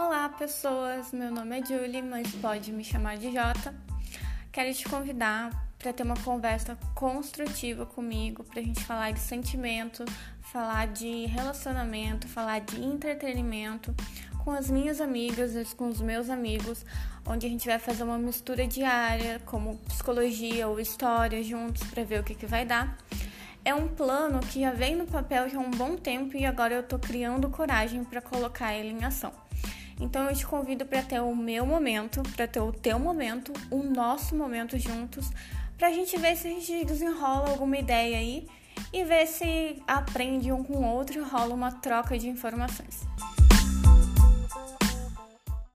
Olá, pessoas! Meu nome é Julie, mas pode me chamar de Jota. Quero te convidar para ter uma conversa construtiva comigo, para a gente falar de sentimento, falar de relacionamento, falar de entretenimento com as minhas amigas, com os meus amigos, onde a gente vai fazer uma mistura diária, como psicologia ou história juntos, para ver o que, que vai dar. É um plano que já vem no papel já há um bom tempo e agora eu tô criando coragem para colocar ele em ação. Então eu te convido para ter o meu momento, para ter o teu momento, o nosso momento juntos, para a gente ver se a gente desenrola alguma ideia aí e ver se aprende um com o outro e rola uma troca de informações.